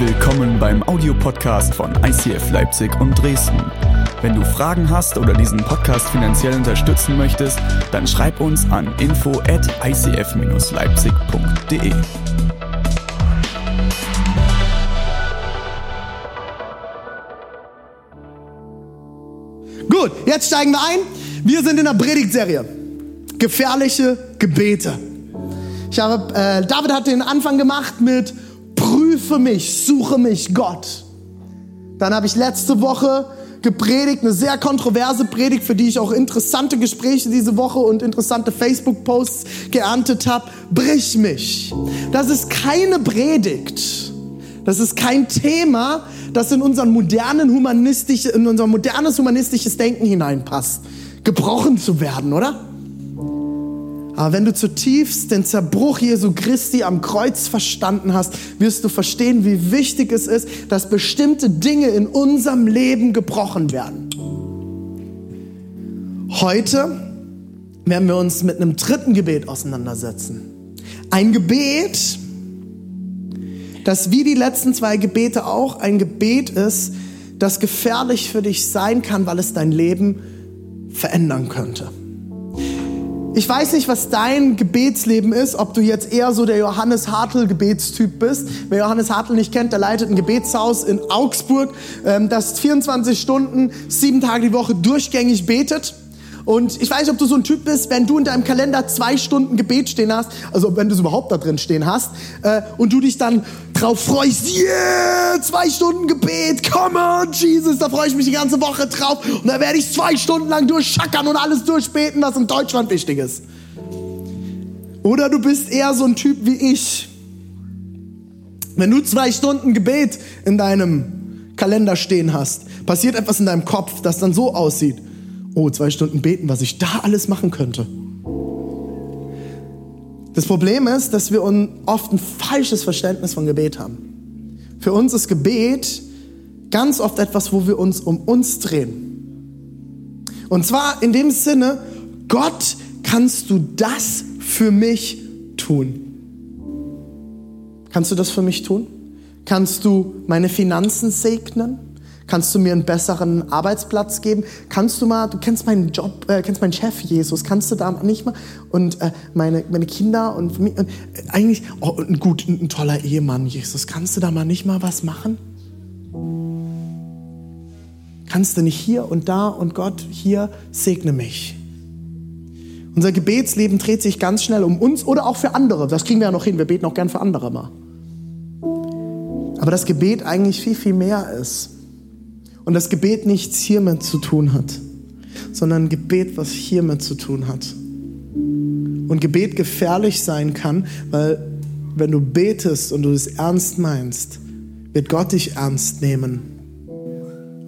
Willkommen beim Audiopodcast von ICF Leipzig und Dresden. Wenn du Fragen hast oder diesen Podcast finanziell unterstützen möchtest, dann schreib uns an info at icf-leipzig.de. Gut, jetzt steigen wir ein. Wir sind in der Predigtserie. Gefährliche Gebete. Ich habe, äh, David hat den Anfang gemacht mit Prüfe mich, suche mich, Gott. Dann habe ich letzte Woche gepredigt, eine sehr kontroverse Predigt, für die ich auch interessante Gespräche diese Woche und interessante Facebook-Posts geerntet habe. Brich mich. Das ist keine Predigt. Das ist kein Thema, das in, unseren modernen humanistisch, in unser modernes humanistisches Denken hineinpasst. Gebrochen zu werden, oder? Aber wenn du zutiefst den Zerbruch Jesu Christi am Kreuz verstanden hast, wirst du verstehen, wie wichtig es ist, dass bestimmte Dinge in unserem Leben gebrochen werden. Heute werden wir uns mit einem dritten Gebet auseinandersetzen. Ein Gebet, das wie die letzten zwei Gebete auch ein Gebet ist, das gefährlich für dich sein kann, weil es dein Leben verändern könnte. Ich weiß nicht, was dein Gebetsleben ist, ob du jetzt eher so der Johannes Hartl Gebetstyp bist. Wer Johannes Hartl nicht kennt, der leitet ein Gebetshaus in Augsburg, ähm, das 24 Stunden, sieben Tage die Woche durchgängig betet. Und ich weiß nicht, ob du so ein Typ bist, wenn du in deinem Kalender zwei Stunden Gebet stehen hast, also wenn du es überhaupt da drin stehen hast, äh, und du dich dann drauf freust, yeah, zwei Stunden Gebet, come on, Jesus, da freue ich mich die ganze Woche drauf. Und da werde ich zwei Stunden lang durchschackern und alles durchbeten, was in Deutschland wichtig ist. Oder du bist eher so ein Typ wie ich. Wenn du zwei Stunden Gebet in deinem Kalender stehen hast, passiert etwas in deinem Kopf, das dann so aussieht oh, zwei Stunden beten, was ich da alles machen könnte. Das Problem ist, dass wir oft ein falsches Verständnis von Gebet haben. Für uns ist Gebet ganz oft etwas, wo wir uns um uns drehen. Und zwar in dem Sinne, Gott, kannst du das für mich tun? Kannst du das für mich tun? Kannst du meine Finanzen segnen? Kannst du mir einen besseren Arbeitsplatz geben? Kannst du mal, du kennst meinen Job, äh, kennst meinen Chef Jesus, kannst du da nicht mal und äh, meine, meine Kinder und, und äh, eigentlich oh, ein gut, ein toller Ehemann Jesus, kannst du da mal nicht mal was machen? Kannst du nicht hier und da und Gott hier segne mich? Unser Gebetsleben dreht sich ganz schnell um uns oder auch für andere. Das kriegen wir ja noch hin. Wir beten auch gern für andere mal. Aber das Gebet eigentlich viel, viel mehr ist. Und das Gebet nichts hiermit zu tun hat, sondern Gebet, was hiermit zu tun hat. Und Gebet gefährlich sein kann, weil wenn du betest und du es ernst meinst, wird Gott dich ernst nehmen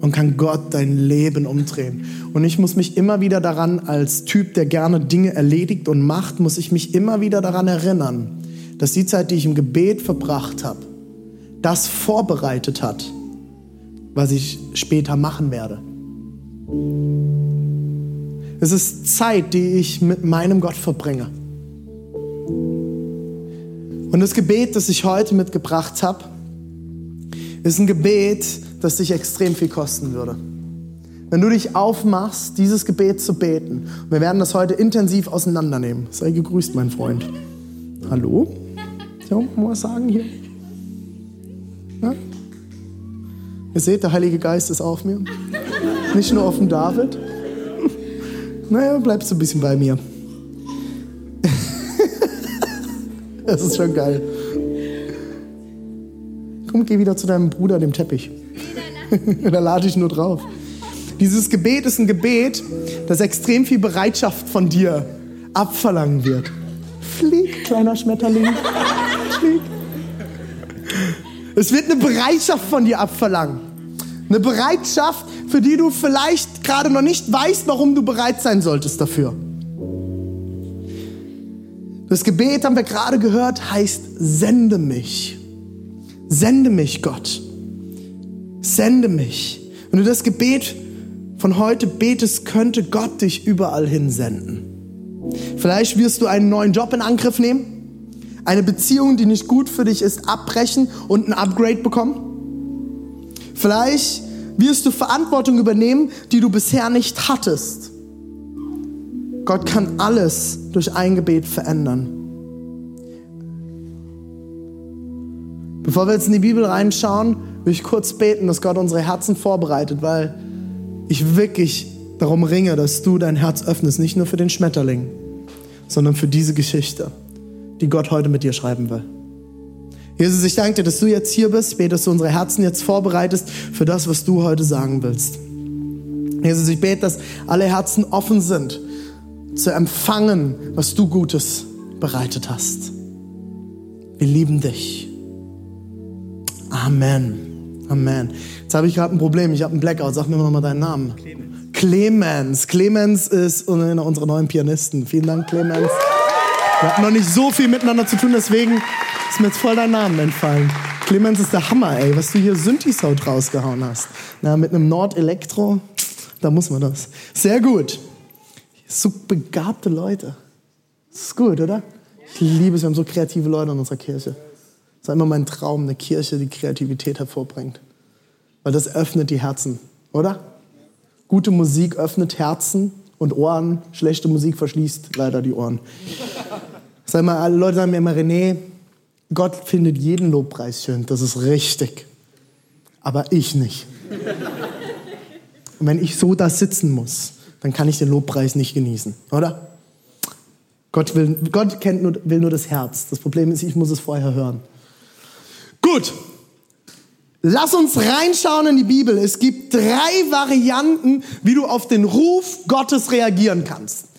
und kann Gott dein Leben umdrehen. Und ich muss mich immer wieder daran, als Typ, der gerne Dinge erledigt und macht, muss ich mich immer wieder daran erinnern, dass die Zeit, die ich im Gebet verbracht habe, das vorbereitet hat, was ich später machen werde. Es ist Zeit, die ich mit meinem Gott verbringe. Und das Gebet, das ich heute mitgebracht habe, ist ein Gebet, das dich extrem viel kosten würde. Wenn du dich aufmachst, dieses Gebet zu beten, wir werden das heute intensiv auseinandernehmen. Sei gegrüßt, mein Freund. Hallo? Ja, mal was sagen hier? Ja? Ihr seht, der Heilige Geist ist auf mir. Nicht nur auf dem David. Naja, bleibst du ein bisschen bei mir. das ist schon geil. Komm, geh wieder zu deinem Bruder, dem Teppich. da lade ich nur drauf. Dieses Gebet ist ein Gebet, das extrem viel Bereitschaft von dir abverlangen wird. Flieg, kleiner Schmetterling. Flieg. Es wird eine Bereitschaft von dir abverlangen. Eine Bereitschaft, für die du vielleicht gerade noch nicht weißt, warum du bereit sein solltest dafür. Das Gebet, haben wir gerade gehört, heißt, sende mich. Sende mich, Gott. Sende mich. Wenn du das Gebet von heute betest, könnte Gott dich überall hin senden. Vielleicht wirst du einen neuen Job in Angriff nehmen eine Beziehung, die nicht gut für dich ist, abbrechen und ein Upgrade bekommen? Vielleicht wirst du Verantwortung übernehmen, die du bisher nicht hattest. Gott kann alles durch ein Gebet verändern. Bevor wir jetzt in die Bibel reinschauen, will ich kurz beten, dass Gott unsere Herzen vorbereitet, weil ich wirklich darum ringe, dass du dein Herz öffnest, nicht nur für den Schmetterling, sondern für diese Geschichte, die Gott heute mit dir schreiben will. Jesus, ich danke dir, dass du jetzt hier bist. Ich bete, dass du unsere Herzen jetzt vorbereitest für das, was du heute sagen willst. Jesus, ich bete, dass alle Herzen offen sind, zu empfangen, was du Gutes bereitet hast. Wir lieben dich. Amen. Amen. Jetzt habe ich gerade ein Problem. Ich habe einen Blackout. Sag mir mal deinen Namen. Clemens. Clemens. Clemens ist einer unserer neuen Pianisten. Vielen Dank, Clemens. Wir hatten noch nicht so viel miteinander zu tun, deswegen ist mir jetzt voll dein Name entfallen. Clemens ist der Hammer, ey, was du hier Synthi-Sound rausgehauen hast. Na, mit einem Nord Elektro, da muss man das. Sehr gut. So begabte Leute. Das ist gut, oder? Ich liebe es, wir haben so kreative Leute in unserer Kirche. Das ist immer mein Traum, eine Kirche, die Kreativität hervorbringt. Weil das öffnet die Herzen, oder? Gute Musik öffnet Herzen und Ohren. Schlechte Musik verschließt leider die Ohren. Sag mal, alle Leute sagen mir immer, René, Gott findet jeden Lobpreis schön. Das ist richtig. Aber ich nicht. Und wenn ich so da sitzen muss, dann kann ich den Lobpreis nicht genießen, oder? Gott, will, Gott kennt nur, will nur das Herz. Das Problem ist, ich muss es vorher hören. Gut. Lass uns reinschauen in die Bibel. Es gibt drei Varianten, wie du auf den Ruf Gottes reagieren kannst.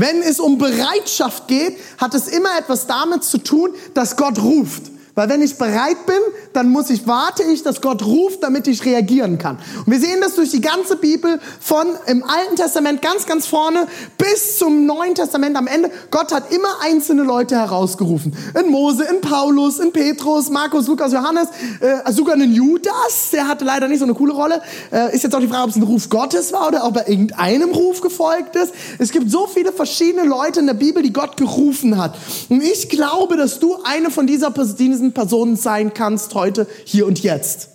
Wenn es um Bereitschaft geht, hat es immer etwas damit zu tun, dass Gott ruft. Weil wenn ich bereit bin, dann muss ich, warte ich, dass Gott ruft, damit ich reagieren kann. Und wir sehen das durch die ganze Bibel von im Alten Testament ganz, ganz vorne bis zum Neuen Testament am Ende. Gott hat immer einzelne Leute herausgerufen. In Mose, in Paulus, in Petrus, Markus, Lukas, Johannes, äh, sogar in Judas, der hatte leider nicht so eine coole Rolle. Äh, ist jetzt auch die Frage, ob es ein Ruf Gottes war oder ob er irgendeinem Ruf gefolgt ist. Es gibt so viele verschiedene Leute in der Bibel, die Gott gerufen hat. Und ich glaube, dass du eine von dieser, diesen Personen sein kannst heute, hier und jetzt.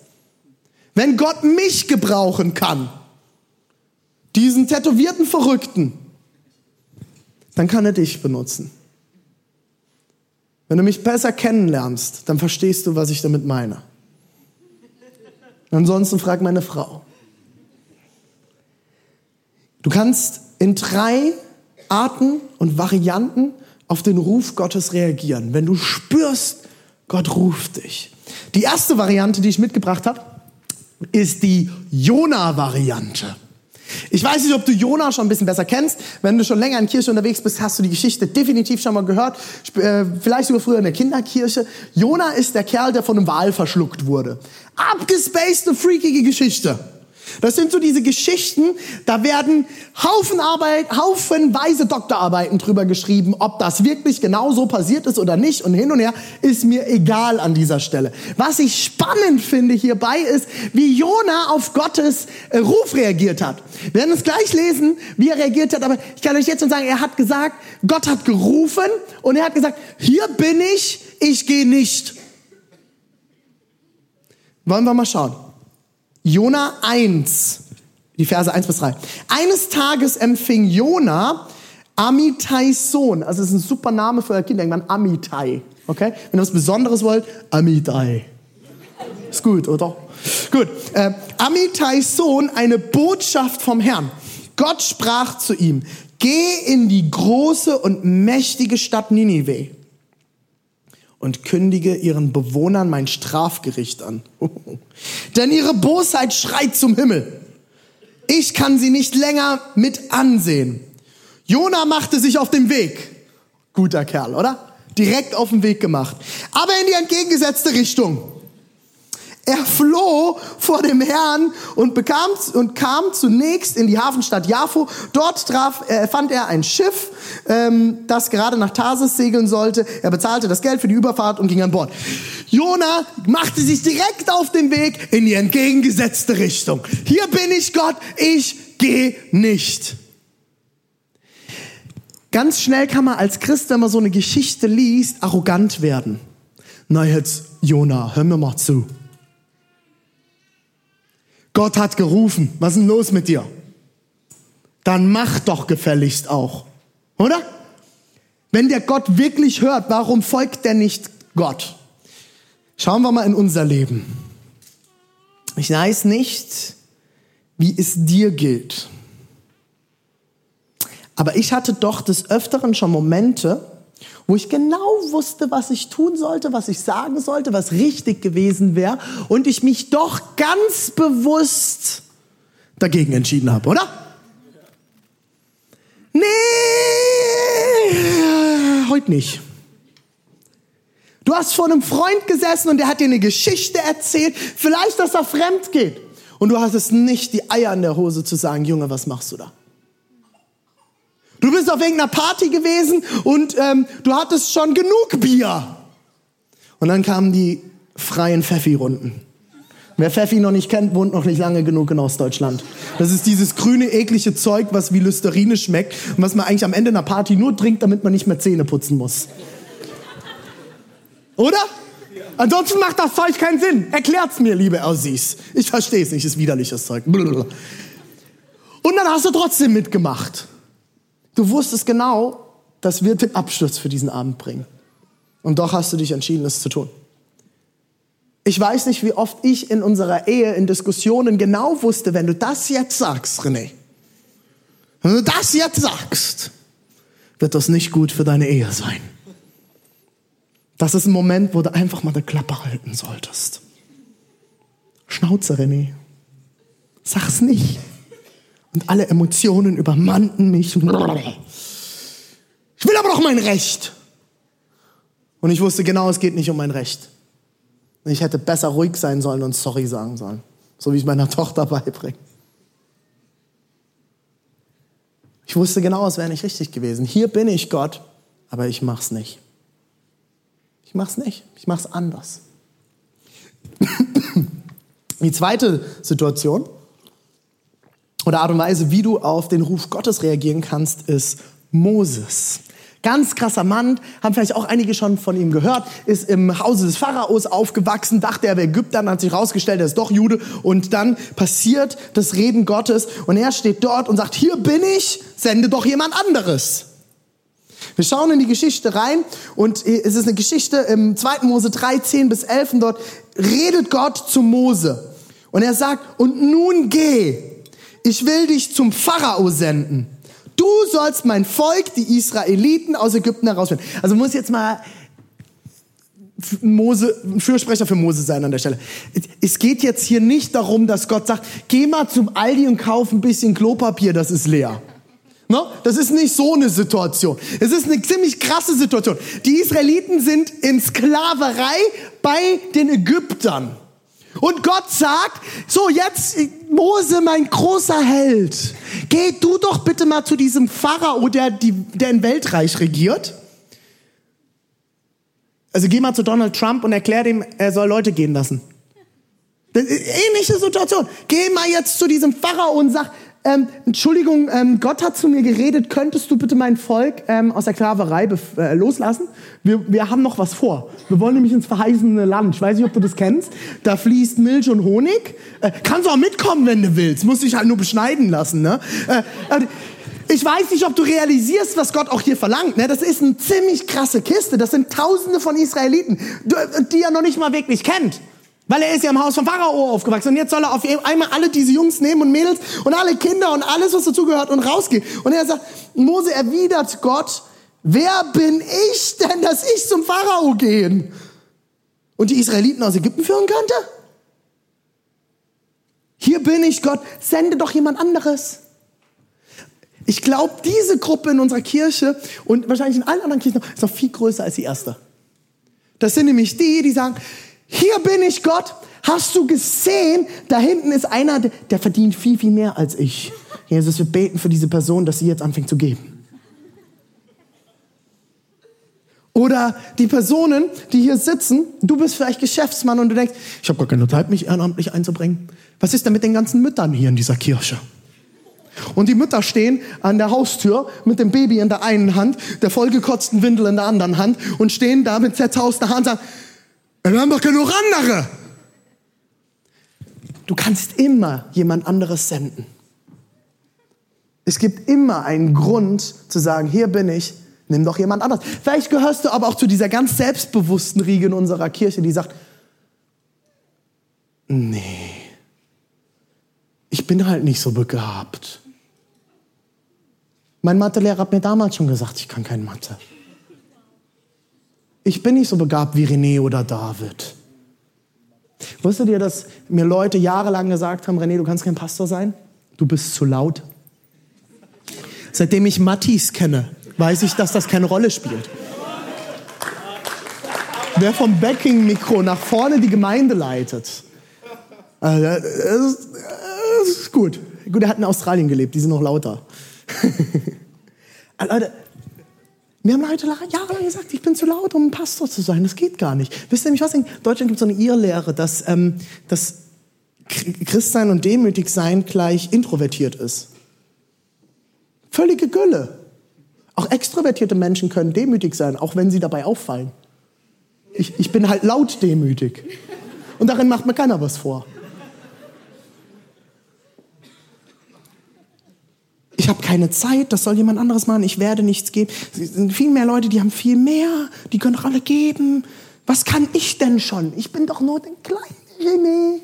Wenn Gott mich gebrauchen kann, diesen tätowierten Verrückten, dann kann er dich benutzen. Wenn du mich besser kennenlernst, dann verstehst du, was ich damit meine. Ansonsten frag meine Frau. Du kannst in drei Arten und Varianten auf den Ruf Gottes reagieren. Wenn du spürst, Gott ruft dich. Die erste Variante, die ich mitgebracht habe, ist die Jona-Variante. Ich weiß nicht, ob du Jona schon ein bisschen besser kennst. Wenn du schon länger in Kirche unterwegs bist, hast du die Geschichte definitiv schon mal gehört. Äh, vielleicht sogar früher in der Kinderkirche. Jona ist der Kerl, der von einem Wal verschluckt wurde. Abgespacede, freakige Geschichte. Das sind so diese Geschichten, da werden Haufen Arbeit, haufenweise Doktorarbeiten drüber geschrieben, ob das wirklich genau so passiert ist oder nicht und hin und her, ist mir egal an dieser Stelle. Was ich spannend finde hierbei ist, wie Jona auf Gottes äh, Ruf reagiert hat. Wir werden es gleich lesen, wie er reagiert hat, aber ich kann euch jetzt schon sagen, er hat gesagt, Gott hat gerufen und er hat gesagt, hier bin ich, ich gehe nicht. Wollen wir mal schauen. Jona 1, die Verse 1 bis 3. Eines Tages empfing Jona Amitais Sohn. Also es ist ein super Name für Kinder. Irgendwann Amitai. Okay? Wenn ihr was Besonderes wollt, Amitai. Ist gut, oder? Gut. Äh, Amitais Sohn, eine Botschaft vom Herrn. Gott sprach zu ihm, geh in die große und mächtige Stadt Ninive und kündige ihren Bewohnern mein Strafgericht an. Denn ihre Bosheit schreit zum Himmel. Ich kann sie nicht länger mit ansehen. Jona machte sich auf den Weg. Guter Kerl, oder? Direkt auf den Weg gemacht. Aber in die entgegengesetzte Richtung. Er floh vor dem Herrn und bekam und kam zunächst in die Hafenstadt Jaffo. Dort traf, äh, fand er ein Schiff, ähm, das gerade nach Tarsis segeln sollte. Er bezahlte das Geld für die Überfahrt und ging an Bord. Jona machte sich direkt auf den Weg in die entgegengesetzte Richtung. Hier bin ich Gott, ich gehe nicht. Ganz schnell kann man als Christ, wenn man so eine Geschichte liest, arrogant werden. Na jetzt, Jona, hör mir mal zu. Gott hat gerufen. Was ist denn los mit dir? Dann mach doch gefälligst auch. Oder? Wenn der Gott wirklich hört, warum folgt der nicht Gott? Schauen wir mal in unser Leben. Ich weiß nicht, wie es dir gilt. Aber ich hatte doch des Öfteren schon Momente, wo ich genau wusste, was ich tun sollte, was ich sagen sollte, was richtig gewesen wäre und ich mich doch ganz bewusst dagegen entschieden habe, oder? Nee, heute nicht. Du hast vor einem Freund gesessen und der hat dir eine Geschichte erzählt, vielleicht, dass er fremd geht. Und du hast es nicht die Eier in der Hose zu sagen, Junge, was machst du da? Du bist auf irgendeiner Party gewesen und ähm, du hattest schon genug Bier. Und dann kamen die freien Pfeffi-Runden. Wer Pfeffi noch nicht kennt, wohnt noch nicht lange genug in Ostdeutschland. Das ist dieses grüne, eklige Zeug, was wie Listerine schmeckt und was man eigentlich am Ende einer Party nur trinkt, damit man nicht mehr Zähne putzen muss. Oder? Ansonsten macht das Zeug keinen Sinn. Erklärt's mir, liebe Aussies. Ich verstehe es nicht, ist widerliches Zeug. Und dann hast du trotzdem mitgemacht. Du wusstest genau, das wird den Absturz für diesen Abend bringen. Und doch hast du dich entschieden, es zu tun. Ich weiß nicht, wie oft ich in unserer Ehe in Diskussionen genau wusste, wenn du das jetzt sagst, René, wenn du das jetzt sagst, wird das nicht gut für deine Ehe sein. Das ist ein Moment, wo du einfach mal die Klappe halten solltest. Schnauze, René. Sag's nicht. Und alle Emotionen übermannten mich. Ich will aber doch mein Recht. Und ich wusste genau, es geht nicht um mein Recht. Ich hätte besser ruhig sein sollen und sorry sagen sollen. So wie ich meiner Tochter beibringe. Ich wusste genau, es wäre nicht richtig gewesen. Hier bin ich Gott, aber ich mach's nicht. Ich mach's nicht. Ich mach's anders. Die zweite Situation oder Art und Weise, wie du auf den Ruf Gottes reagieren kannst, ist Moses. Ganz krasser Mann, haben vielleicht auch einige schon von ihm gehört, ist im Hause des Pharaos aufgewachsen, dachte er wäre Ägypter, dann hat sich herausgestellt, er ist doch Jude und dann passiert das Reden Gottes und er steht dort und sagt, hier bin ich, sende doch jemand anderes. Wir schauen in die Geschichte rein und es ist eine Geschichte im 2. Mose 3, 10 bis 11 und dort redet Gott zu Mose und er sagt, und nun geh, ich will dich zum Pharao senden. Du sollst mein Volk, die Israeliten aus Ägypten herausführen. Also muss jetzt mal Mose, Fürsprecher für Mose sein an der Stelle. Es geht jetzt hier nicht darum, dass Gott sagt, geh mal zum Aldi und kauf ein bisschen Klopapier, das ist leer. No? Das ist nicht so eine Situation. Es ist eine ziemlich krasse Situation. Die Israeliten sind in Sklaverei bei den Ägyptern. Und Gott sagt, so jetzt, Mose, mein großer Held, geh du doch bitte mal zu diesem Pharao, der, die, der ein Weltreich regiert. Also geh mal zu Donald Trump und erklär ihm, er soll Leute gehen lassen. Ähnliche Situation. Geh mal jetzt zu diesem Pharao und sag, ähm, Entschuldigung, ähm, Gott hat zu mir geredet, könntest du bitte mein Volk ähm, aus der Sklaverei äh, loslassen? Wir, wir haben noch was vor. Wir wollen nämlich ins verheißene Land. Ich weiß nicht, ob du das kennst. Da fließt Milch und Honig. Äh, kannst auch mitkommen, wenn du willst. Musst dich halt nur beschneiden lassen. Ne? Äh, äh ich weiß nicht, ob du realisierst, was Gott auch hier verlangt. Ne? Das ist eine ziemlich krasse Kiste. Das sind Tausende von Israeliten, die er noch nicht mal wirklich kennt. Weil er ist ja im Haus von Pharao aufgewachsen und jetzt soll er auf einmal alle diese Jungs nehmen und Mädels und alle Kinder und alles, was dazugehört und rausgehen. Und er sagt, Mose erwidert Gott, wer bin ich denn, dass ich zum Pharao gehen und die Israeliten aus Ägypten führen könnte? Hier bin ich Gott, sende doch jemand anderes. Ich glaube, diese Gruppe in unserer Kirche und wahrscheinlich in allen anderen Kirchen ist noch viel größer als die erste. Das sind nämlich die, die sagen, hier bin ich Gott. Hast du gesehen, da hinten ist einer, der verdient viel, viel mehr als ich. Jesus, wir beten für diese Person, dass sie jetzt anfängt zu geben. Oder die Personen, die hier sitzen, du bist vielleicht Geschäftsmann und du denkst, ich habe gar keine Zeit, mich ehrenamtlich einzubringen. Was ist denn mit den ganzen Müttern hier in dieser Kirche? Und die Mütter stehen an der Haustür mit dem Baby in der einen Hand, der vollgekotzten Windel in der anderen Hand und stehen da mit zerzauster Hand und sagen, wir haben doch genug andere. Du kannst immer jemand anderes senden. Es gibt immer einen Grund zu sagen, hier bin ich, nimm doch jemand anderes. Vielleicht gehörst du aber auch zu dieser ganz selbstbewussten Riege in unserer Kirche, die sagt, nee, ich bin halt nicht so begabt. Mein Mathelehrer hat mir damals schon gesagt, ich kann kein Mathe. Ich bin nicht so begabt wie René oder David. Wusstet ihr, dass mir Leute jahrelang gesagt haben, René, du kannst kein Pastor sein? Du bist zu laut. Seitdem ich Mattis kenne, weiß ich, dass das keine Rolle spielt. Wer vom Backing-Mikro nach vorne die Gemeinde leitet, äh, das ist, das ist gut. Gut, er hat in Australien gelebt, die sind noch lauter. Äh, Leute, mir haben Leute jahrelang gesagt, ich bin zu laut, um ein Pastor zu sein. Das geht gar nicht. Wisst ihr nämlich was? In Deutschland gibt es so eine Irrlehre, dass, ähm, dass Christsein und demütig sein gleich introvertiert ist. Völlige Gülle. Auch extrovertierte Menschen können demütig sein, auch wenn sie dabei auffallen. Ich, ich bin halt laut demütig. Und darin macht mir keiner was vor. Ich habe keine Zeit, das soll jemand anderes machen, ich werde nichts geben. Es sind viel mehr Leute, die haben viel mehr, die können doch alle geben. Was kann ich denn schon? Ich bin doch nur den kleinen René.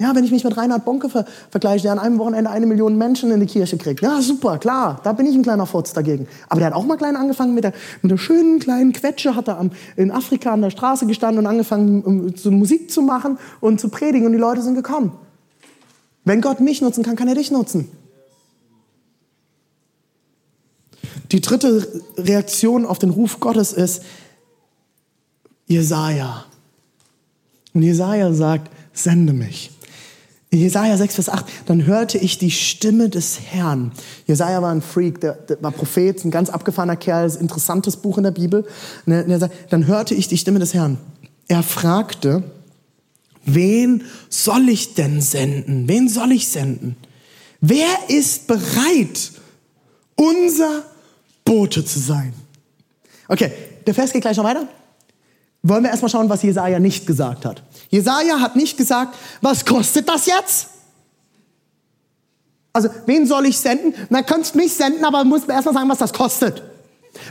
Ja, wenn ich mich mit Reinhard Bonke ver vergleiche, der an einem Wochenende eine Million Menschen in die Kirche kriegt. Ja, super, klar, da bin ich ein kleiner Furz dagegen. Aber der hat auch mal klein angefangen mit der, mit der schönen kleinen Quetsche, hat er am, in Afrika an der Straße gestanden und angefangen, um, zu Musik zu machen und zu predigen und die Leute sind gekommen. Wenn Gott mich nutzen kann, kann er dich nutzen. Die dritte Reaktion auf den Ruf Gottes ist Jesaja. Und Jesaja sagt, sende mich. In Jesaja 6, Vers 8, dann hörte ich die Stimme des Herrn. Jesaja war ein Freak, der, der war Prophet, ein ganz abgefahrener Kerl, ein interessantes Buch in der Bibel. Dann hörte ich die Stimme des Herrn. Er fragte, wen soll ich denn senden? Wen soll ich senden? Wer ist bereit, unser Bote zu sein. Okay, der Vers geht gleich noch weiter. Wollen wir erstmal schauen, was Jesaja nicht gesagt hat. Jesaja hat nicht gesagt, was kostet das jetzt? Also, wen soll ich senden? Na, könntest mich senden, aber muss mir erstmal sagen, was das kostet.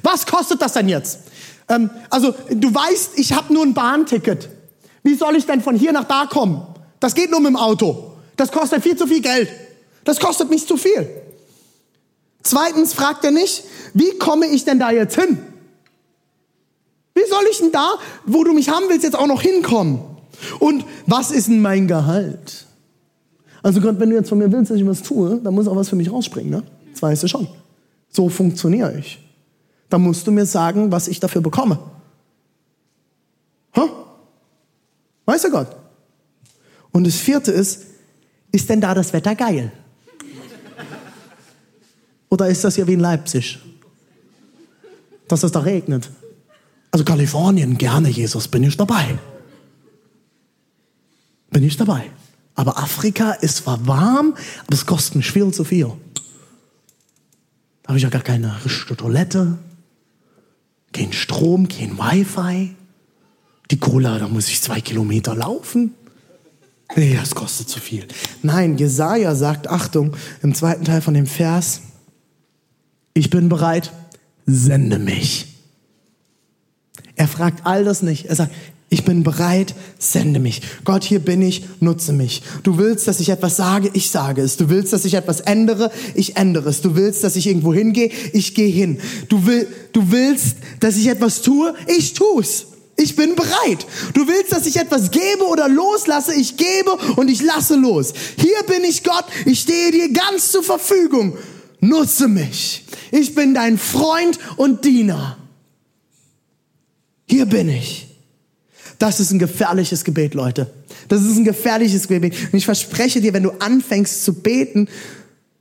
Was kostet das denn jetzt? Ähm, also, du weißt, ich habe nur ein Bahnticket. Wie soll ich denn von hier nach da kommen? Das geht nur mit dem Auto. Das kostet viel zu viel Geld. Das kostet mich zu viel. Zweitens fragt er nicht, wie komme ich denn da jetzt hin? Wie soll ich denn da, wo du mich haben willst, jetzt auch noch hinkommen? Und was ist denn mein Gehalt? Also Gott, wenn du jetzt von mir willst, dass ich was tue, dann muss auch was für mich rausspringen, ne? Das weißt du schon. So funktioniere ich. Dann musst du mir sagen, was ich dafür bekomme. Huh? Weißt du Gott? Und das vierte ist, ist denn da das Wetter geil? Oder ist das hier wie in Leipzig? Dass es da regnet. Also Kalifornien, gerne, Jesus, bin ich dabei. Bin ich dabei. Aber Afrika ist zwar warm, aber es kostet mich viel zu viel. Da habe ich ja gar keine richtige Toilette, kein Strom, kein Wi-Fi. Die Cola, da muss ich zwei Kilometer laufen. Nee, das kostet zu viel. Nein, Jesaja sagt, Achtung, im zweiten Teil von dem Vers, ich bin bereit, sende mich. Er fragt all das nicht. Er sagt, ich bin bereit, sende mich. Gott, hier bin ich, nutze mich. Du willst, dass ich etwas sage, ich sage es. Du willst, dass ich etwas ändere, ich ändere es. Du willst, dass ich irgendwo hingehe, ich gehe hin. Du, will, du willst, dass ich etwas tue, ich tue es. Ich bin bereit. Du willst, dass ich etwas gebe oder loslasse, ich gebe und ich lasse los. Hier bin ich Gott, ich stehe dir ganz zur Verfügung nutze mich. Ich bin dein Freund und Diener. Hier bin ich. Das ist ein gefährliches Gebet, Leute. Das ist ein gefährliches Gebet. Und ich verspreche dir, wenn du anfängst zu beten,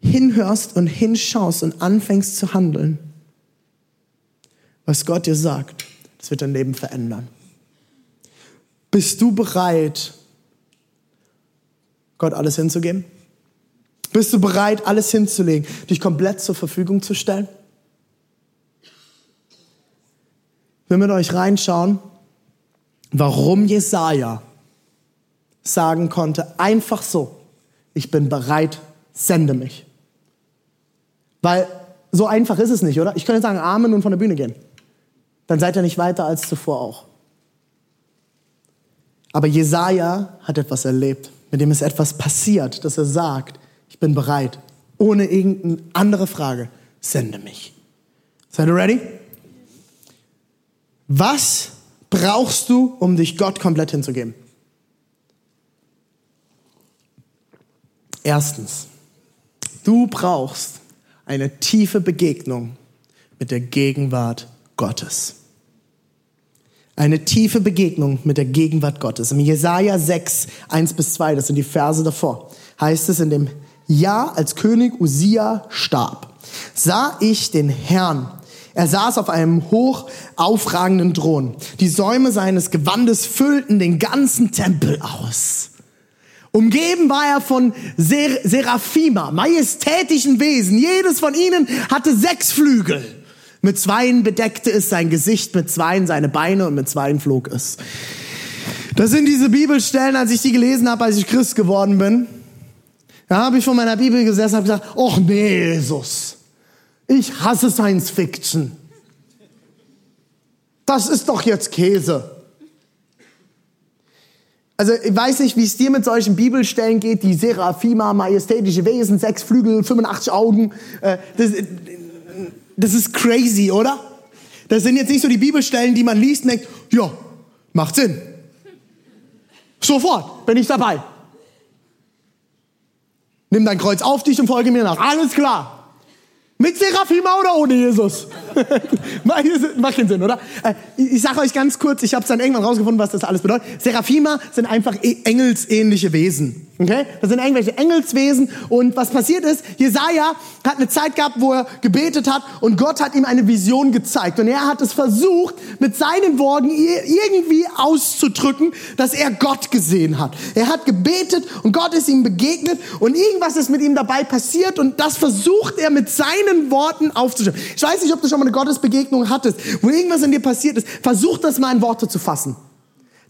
hinhörst und hinschaust und anfängst zu handeln, was Gott dir sagt, das wird dein Leben verändern. Bist du bereit, Gott alles hinzugeben? Bist du bereit, alles hinzulegen, dich komplett zur Verfügung zu stellen? Ich will mit euch reinschauen, warum Jesaja sagen konnte, einfach so, ich bin bereit, sende mich. Weil so einfach ist es nicht, oder? Ich könnte sagen Amen und von der Bühne gehen. Dann seid ihr nicht weiter als zuvor auch. Aber Jesaja hat etwas erlebt, mit dem ist etwas passiert, dass er sagt, ich bin bereit, ohne irgendeine andere Frage, sende mich. Seid ihr ready? Was brauchst du, um dich Gott komplett hinzugeben? Erstens, du brauchst eine tiefe Begegnung mit der Gegenwart Gottes. Eine tiefe Begegnung mit der Gegenwart Gottes. Im Jesaja 6, 1 bis 2, das sind die Verse davor, heißt es in dem Jahr, als König Usia starb, sah ich den Herrn. Er saß auf einem hoch aufragenden Thron. Die Säume seines Gewandes füllten den ganzen Tempel aus. Umgeben war er von Ser Seraphima, majestätischen Wesen. Jedes von ihnen hatte sechs Flügel. Mit zweien bedeckte es sein Gesicht, mit zweien seine Beine und mit zweien flog es. Das sind diese Bibelstellen, als ich die gelesen habe, als ich Christ geworden bin. Da habe ich vor meiner Bibel gesessen und habe gesagt, ach nee, Jesus, ich hasse Science Fiction. Das ist doch jetzt Käse. Also ich weiß nicht, wie es dir mit solchen Bibelstellen geht, die Seraphima, majestätische Wesen, sechs Flügel, 85 Augen. Äh, das, das ist crazy, oder? Das sind jetzt nicht so die Bibelstellen, die man liest und denkt, ja, macht Sinn. Sofort bin ich dabei. Nimm dein Kreuz auf dich und folge mir nach. Alles klar. Mit Seraphima oder ohne Jesus? Macht keinen Sinn, oder? Äh, ich sage euch ganz kurz, ich habe es dann irgendwann rausgefunden, was das alles bedeutet. Seraphima sind einfach e- engelsähnliche Wesen. Okay? Das sind irgendwelche Engelswesen. Und was passiert ist, Jesaja hat eine Zeit gehabt, wo er gebetet hat und Gott hat ihm eine Vision gezeigt. Und er hat es versucht, mit seinen Worten irgendwie auszudrücken, dass er Gott gesehen hat. Er hat gebetet und Gott ist ihm begegnet und irgendwas ist mit ihm dabei passiert und das versucht er mit seinen Worten aufzuschreiben. Ich weiß nicht, ob du schon mal eine Gottesbegegnung hattest, wo irgendwas in dir passiert ist. Versuch das mal in Worte zu fassen.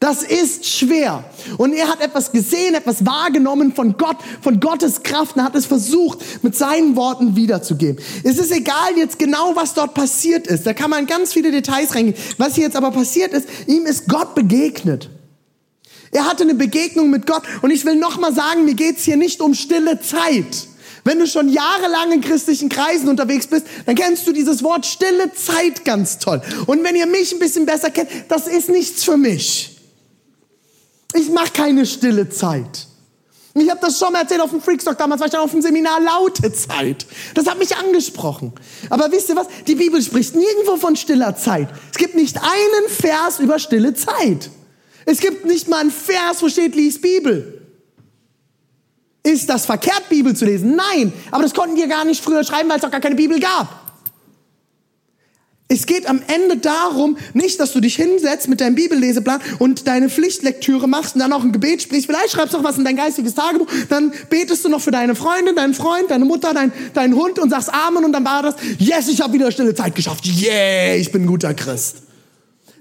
Das ist schwer. Und er hat etwas gesehen, etwas wahrgenommen von Gott, von Gottes Kraft und hat es versucht, mit seinen Worten wiederzugeben. Es ist egal jetzt genau, was dort passiert ist. Da kann man ganz viele Details reingehen. Was hier jetzt aber passiert ist, ihm ist Gott begegnet. Er hatte eine Begegnung mit Gott. Und ich will nochmal sagen, mir geht's hier nicht um stille Zeit. Wenn du schon jahrelang in christlichen Kreisen unterwegs bist, dann kennst du dieses Wort stille Zeit ganz toll. Und wenn ihr mich ein bisschen besser kennt, das ist nichts für mich. Ich mache keine stille Zeit. Ich habe das schon mal erzählt auf dem Freakstock, damals war ich dann auf dem Seminar Laute Zeit. Das hat mich angesprochen. Aber wisst ihr was? Die Bibel spricht nirgendwo von stiller Zeit. Es gibt nicht einen Vers über stille Zeit. Es gibt nicht mal einen Vers, wo steht, lies Bibel. Ist das verkehrt, Bibel zu lesen? Nein. Aber das konnten die gar nicht früher schreiben, weil es doch gar keine Bibel gab. Es geht am Ende darum, nicht, dass du dich hinsetzt mit deinem Bibelleseplan und deine Pflichtlektüre machst und dann auch ein Gebet sprichst. Vielleicht schreibst du noch was in dein geistiges Tagebuch, dann betest du noch für deine Freundin, deinen Freund, deine Mutter, dein, deinen Hund und sagst Amen und dann war das, yes, ich habe wieder stille Zeit geschafft. Yeah, ich bin ein guter Christ.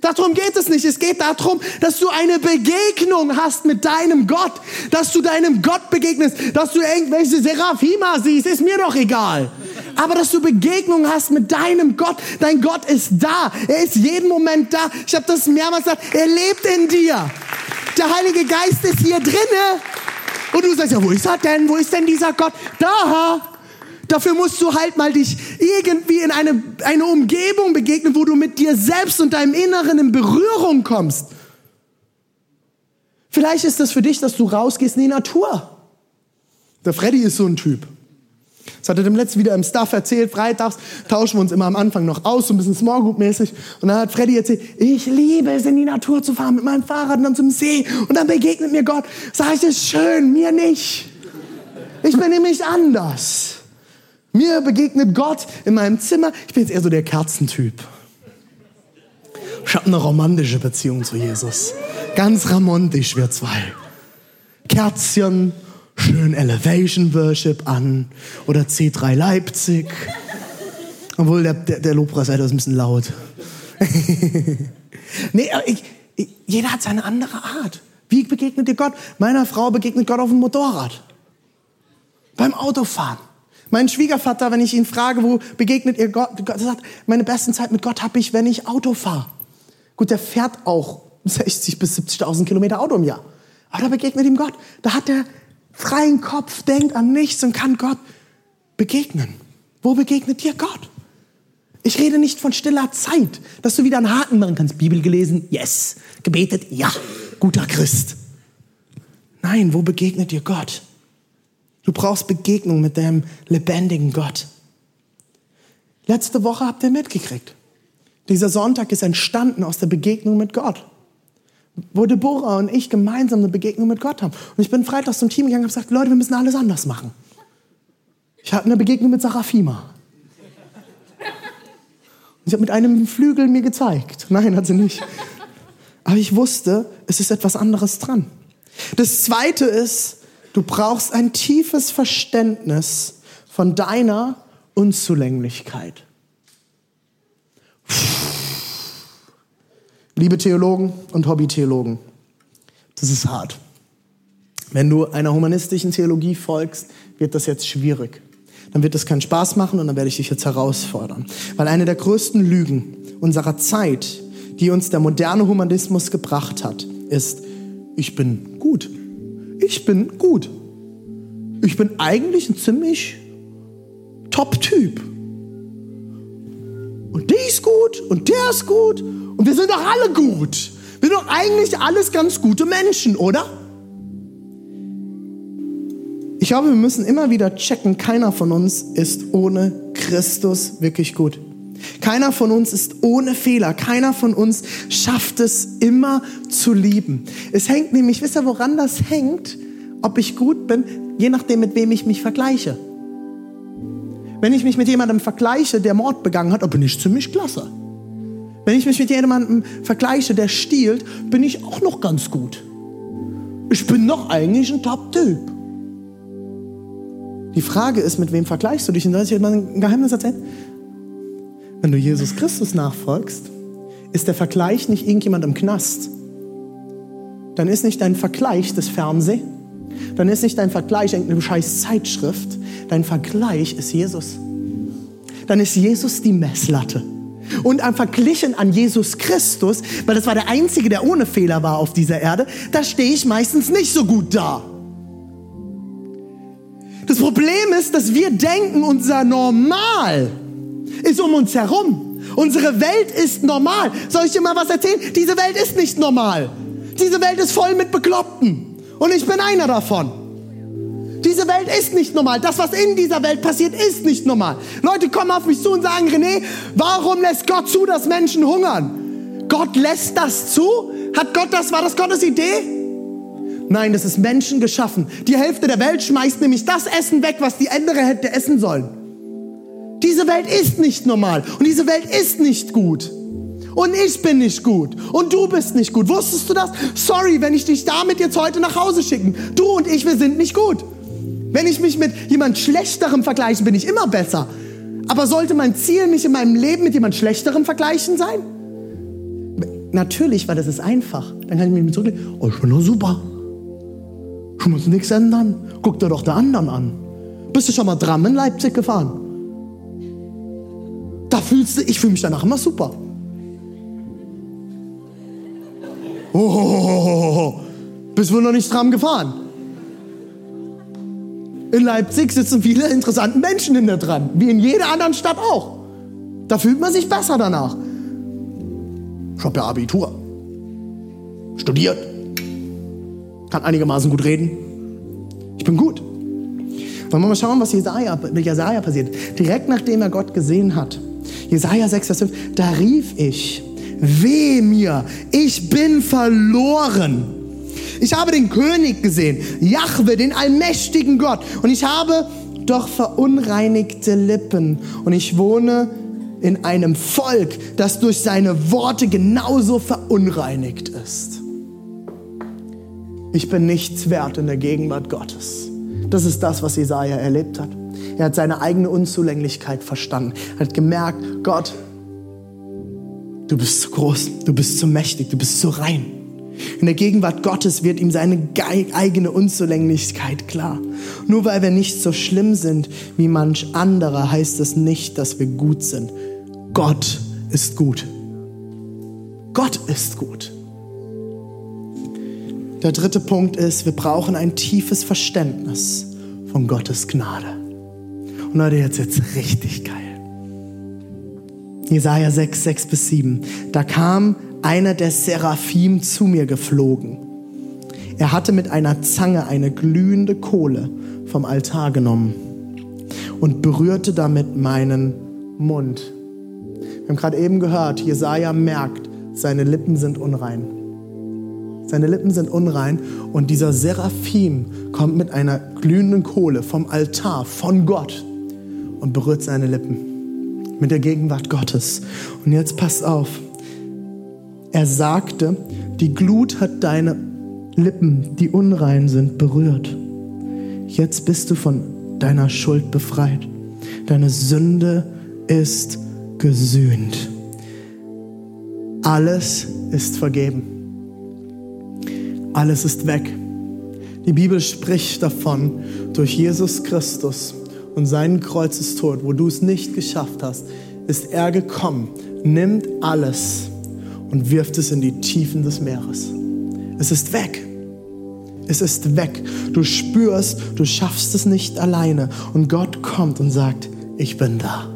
Darum geht es nicht. Es geht darum, dass du eine Begegnung hast mit deinem Gott, dass du deinem Gott begegnest, dass du irgendwelche Seraphima siehst, ist mir doch egal. Aber dass du Begegnung hast mit deinem Gott. Dein Gott ist da. Er ist jeden Moment da. Ich habe das mehrmals gesagt. Er lebt in dir. Der Heilige Geist ist hier drinne. Und du sagst ja, wo ist er denn? Wo ist denn dieser Gott? Da. Dafür musst du halt mal dich irgendwie in eine, eine Umgebung begegnen, wo du mit dir selbst und deinem Inneren in Berührung kommst. Vielleicht ist das für dich, dass du rausgehst in die Natur. Der Freddy ist so ein Typ. Das hat er dem letzten wieder im Staff erzählt. Freitags tauschen wir uns immer am Anfang noch aus, so ein bisschen Small Group mäßig. Und dann hat Freddy erzählt, ich liebe es, in die Natur zu fahren mit meinem Fahrrad und dann zum See. Und dann begegnet mir Gott. Sag ich, das ist schön, mir nicht. Ich bin nämlich anders. Mir begegnet Gott in meinem Zimmer. Ich bin jetzt eher so der Kerzentyp. Ich habe eine romantische Beziehung zu Jesus. Ganz romantisch, wir zwei. Kerzchen, schön Elevation Worship an oder C3 Leipzig. Obwohl der, der, der Lobpreis ist ein bisschen laut. nee, ich, ich, jeder hat seine andere Art. Wie begegnet dir Gott? Meiner Frau begegnet Gott auf dem Motorrad. Beim Autofahren. Mein Schwiegervater, wenn ich ihn frage, wo begegnet ihr Gott, Gott sagt, meine besten Zeit mit Gott habe ich, wenn ich Auto fahre. Gut, der fährt auch 60 bis 70.000 Kilometer Auto im Jahr. Aber da begegnet ihm Gott. Da hat er freien Kopf, denkt an nichts und kann Gott begegnen. Wo begegnet dir Gott? Ich rede nicht von stiller Zeit, dass du wieder einen Haken machen kannst. Bibel gelesen, yes. Gebetet, ja. Guter Christ. Nein, wo begegnet dir Gott? Du brauchst Begegnung mit dem lebendigen Gott. Letzte Woche habt ihr mitgekriegt. Dieser Sonntag ist entstanden aus der Begegnung mit Gott. Wo Deborah und ich gemeinsam eine Begegnung mit Gott haben. Und ich bin freitags zum Team gegangen und habe gesagt, Leute, wir müssen alles anders machen. Ich hatte eine Begegnung mit Sarafima. Und sie hat mit einem Flügel mir gezeigt. Nein, hat sie nicht. Aber ich wusste, es ist etwas anderes dran. Das zweite ist, du brauchst ein tiefes Verständnis von deiner Unzulänglichkeit. Liebe Theologen und Hobbytheologen, das ist hart. Wenn du einer humanistischen Theologie folgst, wird das jetzt schwierig dann wird es keinen Spaß machen und dann werde ich dich jetzt herausfordern. Weil eine der größten Lügen unserer Zeit, die uns der moderne Humanismus gebracht hat, ist, ich bin gut. Ich bin gut. Ich bin eigentlich ein ziemlich Top-Typ. Und die ist gut und der ist gut und wir sind doch alle gut. Wir sind doch eigentlich alles ganz gute Menschen, oder? Ich glaube, wir müssen immer wieder checken, keiner von uns ist ohne Christus wirklich gut. Keiner von uns ist ohne Fehler. Keiner von uns schafft es immer zu lieben. Es hängt nämlich, wisst ihr, woran das hängt? Ob ich gut bin, je nachdem, mit wem ich mich vergleiche. Wenn ich mich mit jemandem vergleiche, der Mord begangen hat, bin ich ziemlich klasse. Wenn ich mich mit jemandem vergleiche, der stiehlt, bin ich auch noch ganz gut. Ich bin noch eigentlich ein Top-Typ. Die Frage ist, mit wem vergleichst du dich? Und soll ich dir mal ein Geheimnis erzählen? Wenn du Jesus Christus nachfolgst, ist der Vergleich nicht irgendjemand im Knast. Dann ist nicht dein Vergleich das Fernsehen. Dann ist nicht dein Vergleich irgendeine scheiß Zeitschrift. Dein Vergleich ist Jesus. Dann ist Jesus die Messlatte. Und am Verglichen an Jesus Christus, weil das war der Einzige, der ohne Fehler war auf dieser Erde, da stehe ich meistens nicht so gut da. Das Problem ist, dass wir denken, unser Normal ist um uns herum. Unsere Welt ist normal. Soll ich dir mal was erzählen? Diese Welt ist nicht normal. Diese Welt ist voll mit Bekloppten. Und ich bin einer davon. Diese Welt ist nicht normal. Das, was in dieser Welt passiert, ist nicht normal. Leute kommen auf mich zu und sagen, René, warum lässt Gott zu, dass Menschen hungern? Gott lässt das zu? Hat Gott das, war das Gottes Idee? Nein, das ist Menschen geschaffen. Die Hälfte der Welt schmeißt nämlich das Essen weg, was die andere hätte essen sollen. Diese Welt ist nicht normal und diese Welt ist nicht gut. Und ich bin nicht gut. Und du bist nicht gut. Wusstest du das? Sorry, wenn ich dich damit jetzt heute nach Hause schicken. Du und ich, wir sind nicht gut. Wenn ich mich mit jemand Schlechterem vergleiche, bin ich immer besser. Aber sollte mein Ziel, mich in meinem Leben mit jemand Schlechterem vergleichen sein? Natürlich, weil das ist einfach. Dann kann ich mich zurücklegen. Oh, ich bin doch super. Du musst nichts ändern. Guck dir doch der anderen an. Bist du schon mal Dram in Leipzig gefahren? Da fühlst du, ich fühle mich danach immer super. Oh, bist wohl noch nicht Tram gefahren? In Leipzig sitzen viele interessante Menschen in der Tram, wie in jeder anderen Stadt auch. Da fühlt man sich besser danach. Ich habe ja Abitur. Studiert kann einigermaßen gut reden. Ich bin gut. Wollen wir mal schauen, was mit Jesaja passiert. Direkt nachdem er Gott gesehen hat. Jesaja 6, Vers 5. Da rief ich, weh mir, ich bin verloren. Ich habe den König gesehen, Jahwe, den allmächtigen Gott. Und ich habe doch verunreinigte Lippen. Und ich wohne in einem Volk, das durch seine Worte genauso verunreinigt ist. Ich bin nichts wert in der Gegenwart Gottes. Das ist das, was Jesaja erlebt hat. Er hat seine eigene Unzulänglichkeit verstanden. Er hat gemerkt, Gott, du bist zu groß, du bist zu mächtig, du bist zu rein. In der Gegenwart Gottes wird ihm seine eigene Unzulänglichkeit klar. Nur weil wir nicht so schlimm sind wie manch anderer, heißt das nicht, dass wir gut sind. Gott ist gut. Gott ist gut. Der dritte Punkt ist, wir brauchen ein tiefes Verständnis von Gottes Gnade. Und Leute, jetzt wird's richtig geil. Jesaja 6, 6 bis 7. Da kam einer der Seraphim zu mir geflogen. Er hatte mit einer Zange eine glühende Kohle vom Altar genommen und berührte damit meinen Mund. Wir haben gerade eben gehört, Jesaja merkt, seine Lippen sind unrein. Seine Lippen sind unrein und dieser Seraphim kommt mit einer glühenden Kohle vom Altar von Gott und berührt seine Lippen mit der Gegenwart Gottes. Und jetzt passt auf. Er sagte, die Glut hat deine Lippen, die unrein sind, berührt. Jetzt bist du von deiner Schuld befreit. Deine Sünde ist gesühnt. Alles ist vergeben. Alles ist weg. Die Bibel spricht davon, durch Jesus Christus und seinen Kreuzestod, wo du es nicht geschafft hast, ist er gekommen, nimmt alles und wirft es in die Tiefen des Meeres. Es ist weg. Es ist weg. Du spürst, du schaffst es nicht alleine. Und Gott kommt und sagt, ich bin da.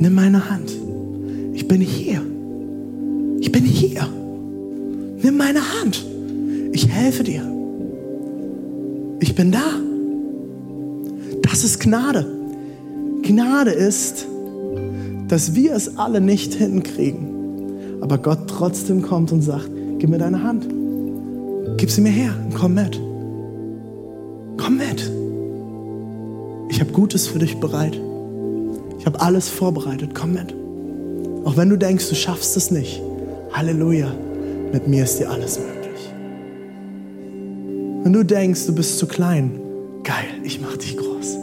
Nimm meine Hand. Ich bin hier. Ich bin hier. Nimm meine Hand. Ich helfe dir. Ich bin da. Das ist Gnade. Gnade ist, dass wir es alle nicht hinkriegen, aber Gott trotzdem kommt und sagt, gib mir deine Hand. Gib sie mir her und komm mit. Komm mit. Ich habe Gutes für dich bereit. Ich habe alles vorbereitet. Komm mit. Auch wenn du denkst, du schaffst es nicht. Halleluja. Mit mir ist dir alles möglich. Wenn du denkst, du bist zu klein. Geil, ich mach dich groß.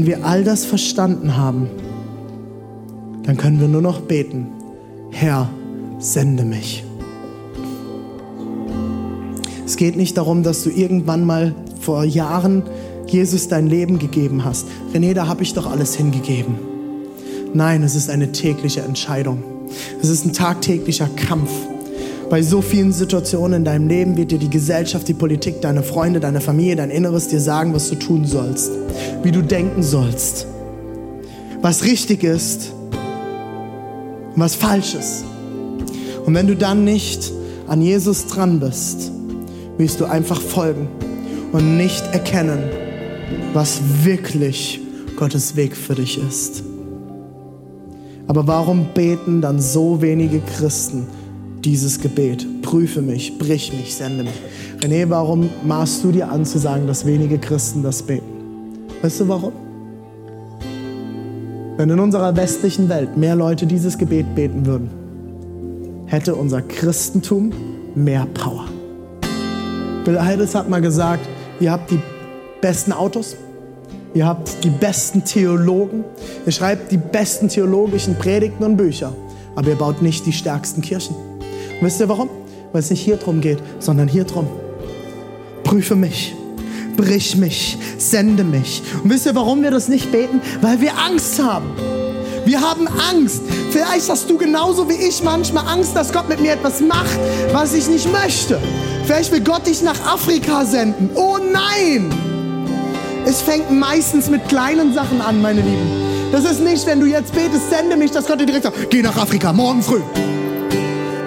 Wenn wir all das verstanden haben, dann können wir nur noch beten, Herr, sende mich. Es geht nicht darum, dass du irgendwann mal vor Jahren Jesus dein Leben gegeben hast. René, da habe ich doch alles hingegeben. Nein, es ist eine tägliche Entscheidung. Es ist ein tagtäglicher Kampf. Bei so vielen Situationen in deinem Leben wird dir die Gesellschaft, die Politik, deine Freunde, deine Familie, dein Inneres dir sagen, was du tun sollst, wie du denken sollst, was richtig ist und was falsch ist. Und wenn du dann nicht an Jesus dran bist, wirst du einfach folgen und nicht erkennen, was wirklich Gottes Weg für dich ist. Aber warum beten dann so wenige Christen dieses Gebet? Prüfe mich, brich mich, sende mich. René, warum maßt du dir an zu sagen, dass wenige Christen das beten? Weißt du warum? Wenn in unserer westlichen Welt mehr Leute dieses Gebet beten würden, hätte unser Christentum mehr Power. Bill Heides hat mal gesagt, ihr habt die besten Autos, ihr habt die besten Theologen, ihr schreibt die besten theologischen Predigten und Bücher, aber ihr baut nicht die stärksten Kirchen. Wisst ihr warum? Weil es nicht hier drum geht, sondern hier drum. Prüfe mich, brich mich, sende mich. Und wisst ihr, warum wir das nicht beten? Weil wir Angst haben. Wir haben Angst. Vielleicht hast du genauso wie ich manchmal Angst, dass Gott mit mir etwas macht, was ich nicht möchte. Vielleicht will Gott dich nach Afrika senden. Oh nein! Es fängt meistens mit kleinen Sachen an, meine Lieben. Das ist nicht, wenn du jetzt betest, sende mich, dass Gott dir direkt sagt, geh nach Afrika, morgen früh.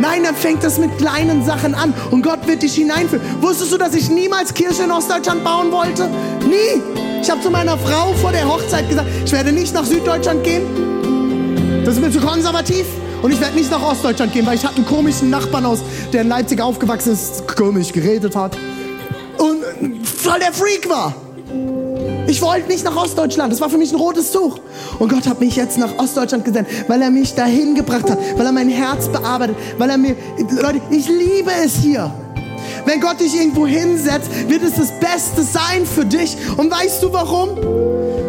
Nein, dann fängt das mit kleinen Sachen an und Gott wird dich hineinführen. Wusstest du, dass ich niemals Kirche in Ostdeutschland bauen wollte? Nie. Ich habe zu meiner Frau vor der Hochzeit gesagt, ich werde nicht nach Süddeutschland gehen. Das ist mir zu konservativ. Und ich werde nicht nach Ostdeutschland gehen, weil ich hatte einen komischen Nachbarn aus, der in Leipzig aufgewachsen ist, komisch geredet hat und voll der Freak war. Wollte nicht nach Ostdeutschland. Das war für mich ein rotes Tuch. Und Gott hat mich jetzt nach Ostdeutschland gesendet, weil er mich dahin gebracht hat, weil er mein Herz bearbeitet, weil er mir, Leute, ich liebe es hier. Wenn Gott dich irgendwo hinsetzt, wird es das Beste sein für dich. Und weißt du warum?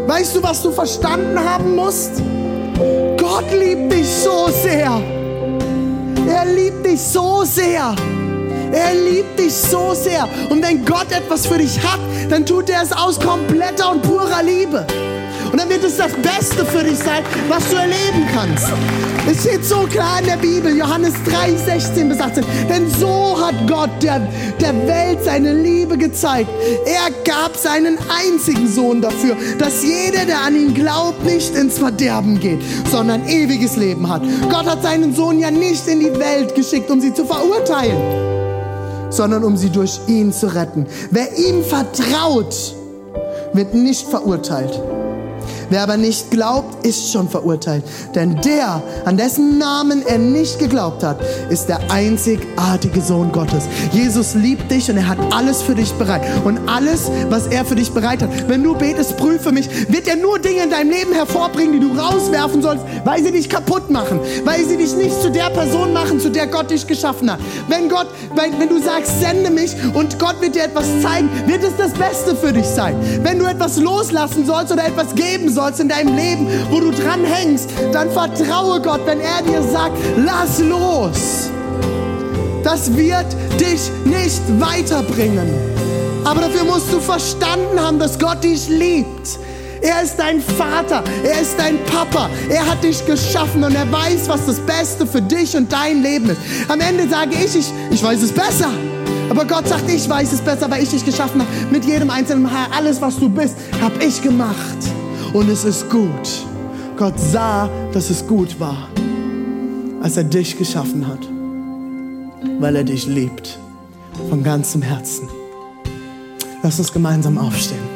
Weißt du, was du verstanden haben musst? Gott liebt dich so sehr. Er liebt dich so sehr. Er liebt dich so sehr. Und wenn Gott etwas für dich hat, dann tut er es aus kompletter und purer Liebe. Und dann wird es das Beste für dich sein, was du erleben kannst. Es steht so klar in der Bibel, Johannes 3, 16 bis 18. Denn so hat Gott der, der Welt seine Liebe gezeigt. Er gab seinen einzigen Sohn dafür, dass jeder, der an ihn glaubt, nicht ins Verderben geht, sondern ewiges Leben hat. Gott hat seinen Sohn ja nicht in die Welt geschickt, um sie zu verurteilen, sondern um sie durch ihn zu retten. Wer ihm vertraut, wird nicht verurteilt. Wer aber nicht glaubt, ist schon verurteilt. Denn der, an dessen Namen er nicht geglaubt hat, ist der einzigartige Sohn Gottes. Jesus liebt dich und er hat alles für dich bereit. Und alles, was er für dich bereit hat, wenn du betest, prüfe mich, wird er nur Dinge in deinem Leben hervorbringen, die du rauswerfen sollst, weil sie dich kaputt machen, weil sie dich nicht zu der Person machen, zu der Gott dich geschaffen hat. Wenn Gott, wenn, wenn du sagst, sende mich und Gott wird dir etwas zeigen, wird es das Beste für dich sein. Wenn du etwas loslassen sollst oder etwas geben sollst in deinem Leben, wo du dran hängst, dann vertraue Gott, wenn er dir sagt, lass los. Das wird dich nicht weiterbringen. Aber dafür musst du verstanden haben, dass Gott dich liebt. Er ist dein Vater, er ist dein Papa, er hat dich geschaffen und er weiß, was das Beste für dich und dein Leben ist. Am Ende sage ich, ich, ich weiß es besser. Aber Gott sagt, ich weiß es besser, weil ich dich geschaffen habe. Mit jedem einzelnen Haar, alles, was du bist, habe ich gemacht. Und es ist gut. Gott sah, dass es gut war, als er dich geschaffen hat, weil er dich liebt von ganzem Herzen. Lass uns gemeinsam aufstehen.